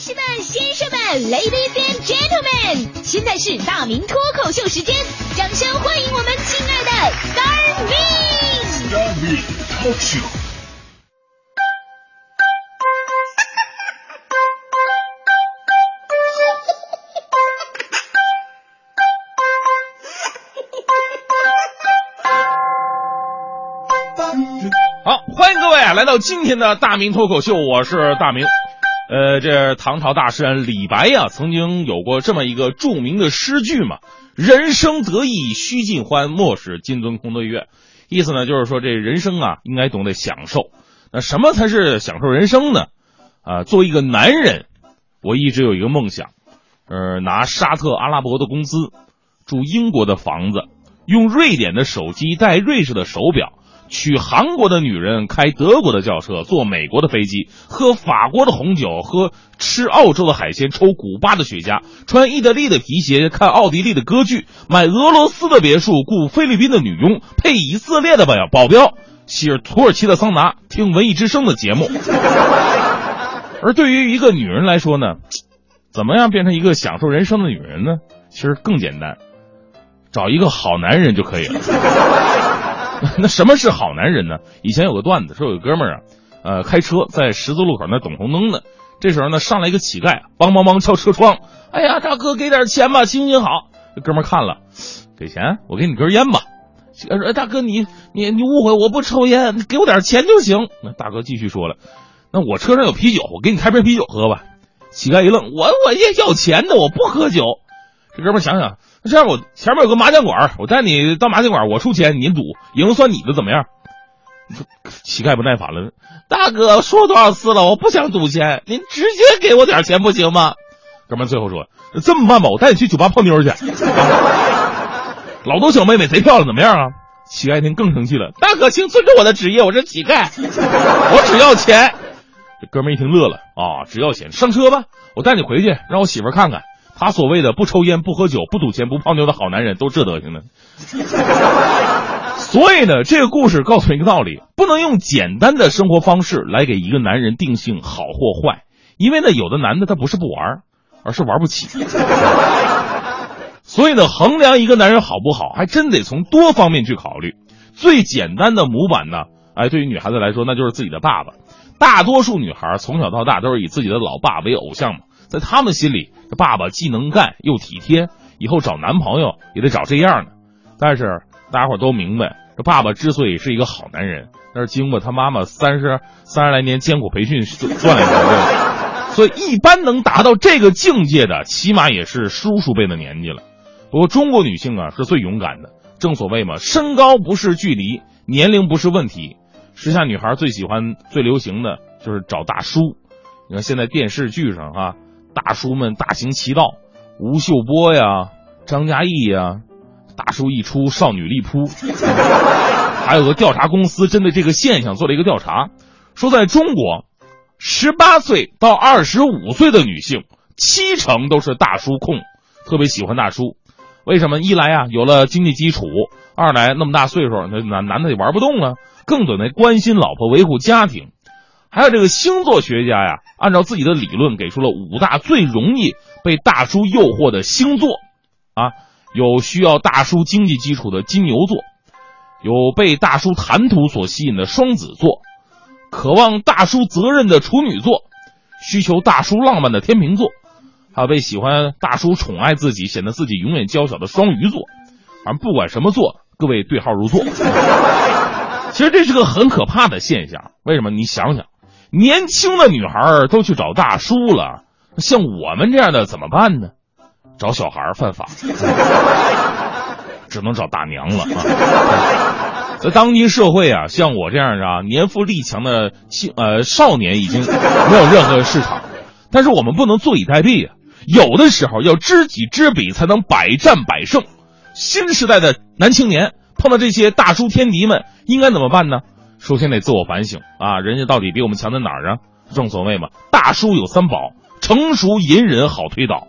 士们、先生们，Ladies and Gentlemen，现在是大明脱口秀时间，掌声欢迎我们亲爱的 Star Me！Star Me Talk Show。好，欢迎各位啊，来到今天的大明脱口秀，我是大明。呃，这唐朝大诗人李白呀，曾经有过这么一个著名的诗句嘛：“人生得意须尽欢，莫使金樽空对月。”意思呢，就是说这人生啊，应该懂得享受。那什么才是享受人生呢？啊，作为一个男人，我一直有一个梦想，呃，拿沙特阿拉伯的工资，住英国的房子，用瑞典的手机，戴瑞士的手表。娶韩国的女人，开德国的轿车，坐美国的飞机，喝法国的红酒，喝吃澳洲的海鲜，抽古巴的雪茄，穿意大利的皮鞋，看奥地利的歌剧，买俄罗斯的别墅，雇菲律宾的女佣，配以色列的保保镖，洗土耳其的桑拿，听文艺之声的节目。而对于一个女人来说呢，怎么样变成一个享受人生的女人呢？其实更简单，找一个好男人就可以了。那什么是好男人呢？以前有个段子说，有个哥们儿啊，呃，开车在十字路口那等红灯呢。这时候呢，上来一个乞丐，梆梆梆敲车窗。哎呀，大哥，给点钱吧，行行好。这哥们儿看了，给钱，我给你根烟吧。乞丐说，大哥，你你你误会，我不抽烟，你给我点钱就行。那大哥继续说了，那我车上有啤酒，我给你开瓶啤酒喝吧。乞丐一愣，我我也要钱的，我不喝酒。哥们想想想。这样，我前面有个麻将馆，我带你到麻将馆，我出钱，您赌，赢算你的，怎么样？乞丐不耐烦了，大哥说多少次了，我不想赌钱，您直接给我点钱不行吗？哥们最后说，这么办吧，我带你去酒吧泡妞去。老多小妹妹贼漂亮，怎么样啊？乞丐一听更生气了，大哥，请尊重我的职业，我是乞丐，我只要钱。这哥们一听乐了啊，只要钱，上车吧，我带你回去，让我媳妇看看。他所谓的不抽烟、不喝酒、不赌钱、不泡妞的好男人，都这德行呢。所以呢，这个故事告诉一个道理：不能用简单的生活方式来给一个男人定性好或坏，因为呢，有的男的他不是不玩，而是玩不起。所以呢，衡量一个男人好不好，还真得从多方面去考虑。最简单的模板呢，哎，对于女孩子来说，那就是自己的爸爸。大多数女孩从小到大都是以自己的老爸为偶像嘛。在他们心里，这爸爸既能干又体贴，以后找男朋友也得找这样的。但是大家伙都明白，这爸爸之所以是一个好男人，那是经过他妈妈三十三十来年艰苦培训 锻炼出来的。所以，一般能达到这个境界的，起码也是叔叔辈的年纪了。不过，中国女性啊是最勇敢的。正所谓嘛，身高不是距离，年龄不是问题。时下女孩最喜欢、最流行的就是找大叔。你看现在电视剧上哈。大叔们大行其道，吴秀波呀，张嘉译呀，大叔一出，少女力扑。还有个调查公司针对这个现象做了一个调查，说在中国，十八岁到二十五岁的女性，七成都是大叔控，特别喜欢大叔。为什么？一来啊，有了经济基础；二来那么大岁数，那男男的也玩不动了，更懂得关心老婆，维护家庭。还有这个星座学家呀，按照自己的理论给出了五大最容易被大叔诱惑的星座，啊，有需要大叔经济基础的金牛座，有被大叔谈吐所吸引的双子座，渴望大叔责任的处女座，需求大叔浪漫的天秤座，还有被喜欢大叔宠爱自己，显得自己永远娇小的双鱼座。反正不管什么座，各位对号入座。其实这是个很可怕的现象，为什么？你想想。年轻的女孩都去找大叔了，像我们这样的怎么办呢？找小孩犯法，只能找大娘了啊！在当今社会啊，像我这样的啊年富力强的青呃少年已经没有任何市场，但是我们不能坐以待毙啊！有的时候要知己知彼，才能百战百胜。新时代的男青年碰到这些大叔天敌们，应该怎么办呢？首先得自我反省啊，人家到底比我们强在哪儿啊？正所谓嘛，大叔有三宝：成熟、隐忍、好推导。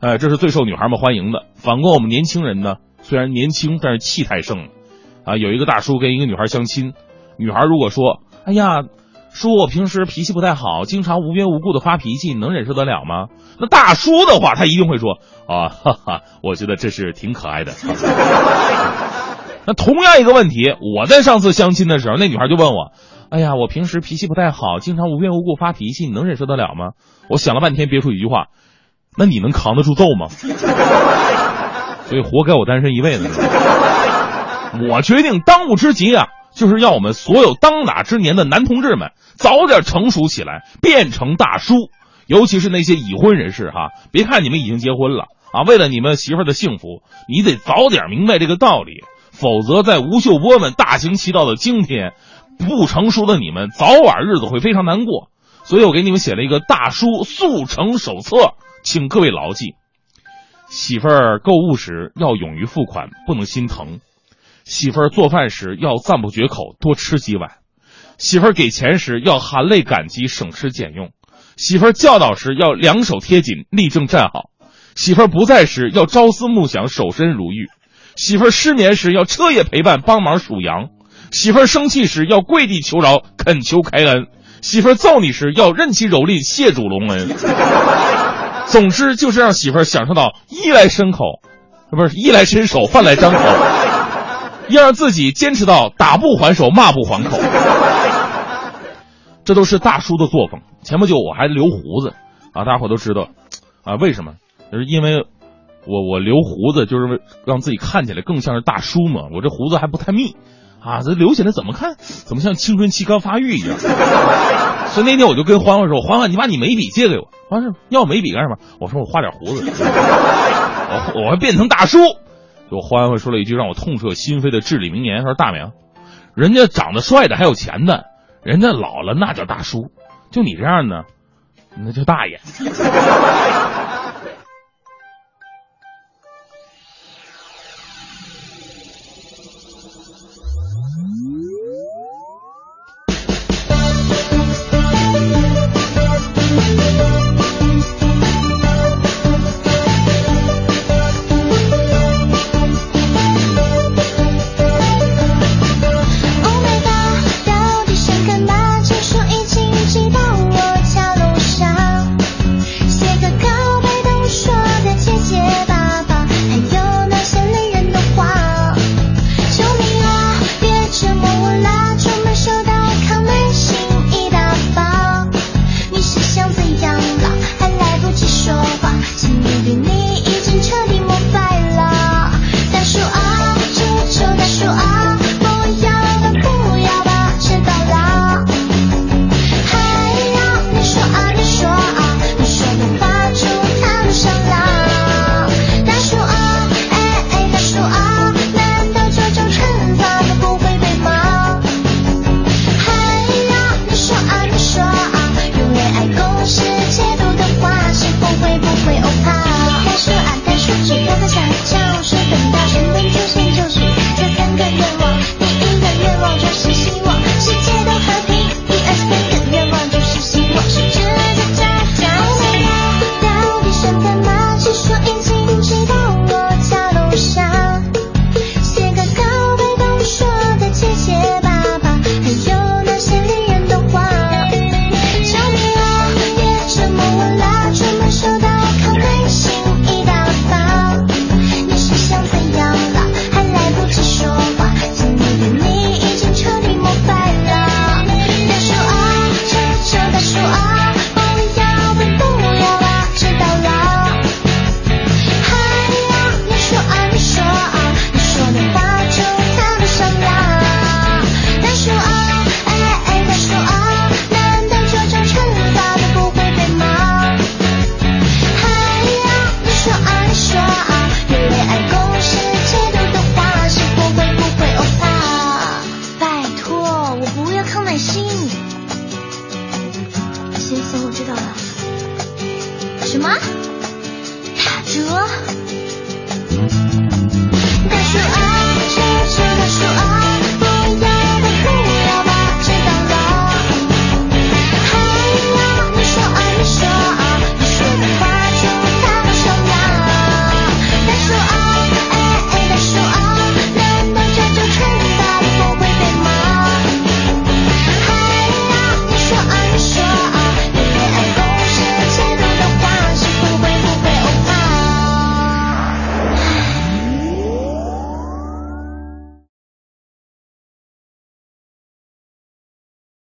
哎，这是最受女孩们欢迎的。反观我们年轻人呢，虽然年轻，但是气太盛了。啊，有一个大叔跟一个女孩相亲，女孩如果说：“哎呀，说我平时脾气不太好，经常无缘无故的发脾气，你能忍受得了吗？那大叔的话，他一定会说啊，哈哈，我觉得这是挺可爱的。那同样一个问题，我在上次相亲的时候，那女孩就问我，哎呀，我平时脾气不太好，经常无缘无故发脾气，你能忍受得了吗？我想了半天，憋出一句话，那你能扛得住揍吗？所以活该我单身一辈子。我决定当务之急啊，就是要我们所有当打之年的男同志们早点成熟起来，变成大叔。尤其是那些已婚人士哈，别看你们已经结婚了啊，为了你们媳妇的幸福，你得早点明白这个道理，否则在吴秀波们大行其道的今天，不成熟的你们早晚日子会非常难过。所以我给你们写了一个大叔速成手册，请各位牢记：媳妇儿购物时要勇于付款，不能心疼；媳妇儿做饭时要赞不绝口，多吃几碗；媳妇儿给钱时要含泪感激，省吃俭用；媳妇儿教导时要两手贴紧，立正站好；媳妇儿不在时要朝思暮想，守身如玉；媳妇儿失眠时要彻夜陪伴，帮忙数羊；媳妇儿生气时要跪地求饶，恳求开恩。媳妇儿揍你时要任其蹂躏，谢主隆恩。总之就是让媳妇儿享受到衣来伸口，不是衣来伸手，饭来张口，要让自己坚持到打不还手，骂不还口。这都是大叔的作风。前不久我还留胡子啊，大家伙都知道啊，为什么？就是因为我我留胡子就是为让自己看起来更像是大叔嘛。我这胡子还不太密。啊，这留起来怎么看？怎么像青春期刚发育一样？所以那天我就跟欢欢说：“欢欢，你把你眉笔借给我。”欢欢说：“要眉笔干什么？”我说：“我画点胡子，我我还变成大叔。”就欢欢说了一句让我痛彻心扉的至理名言：“说大明，人家长得帅的还有钱的，人家老了那叫大叔，就你这样的，那叫大爷。”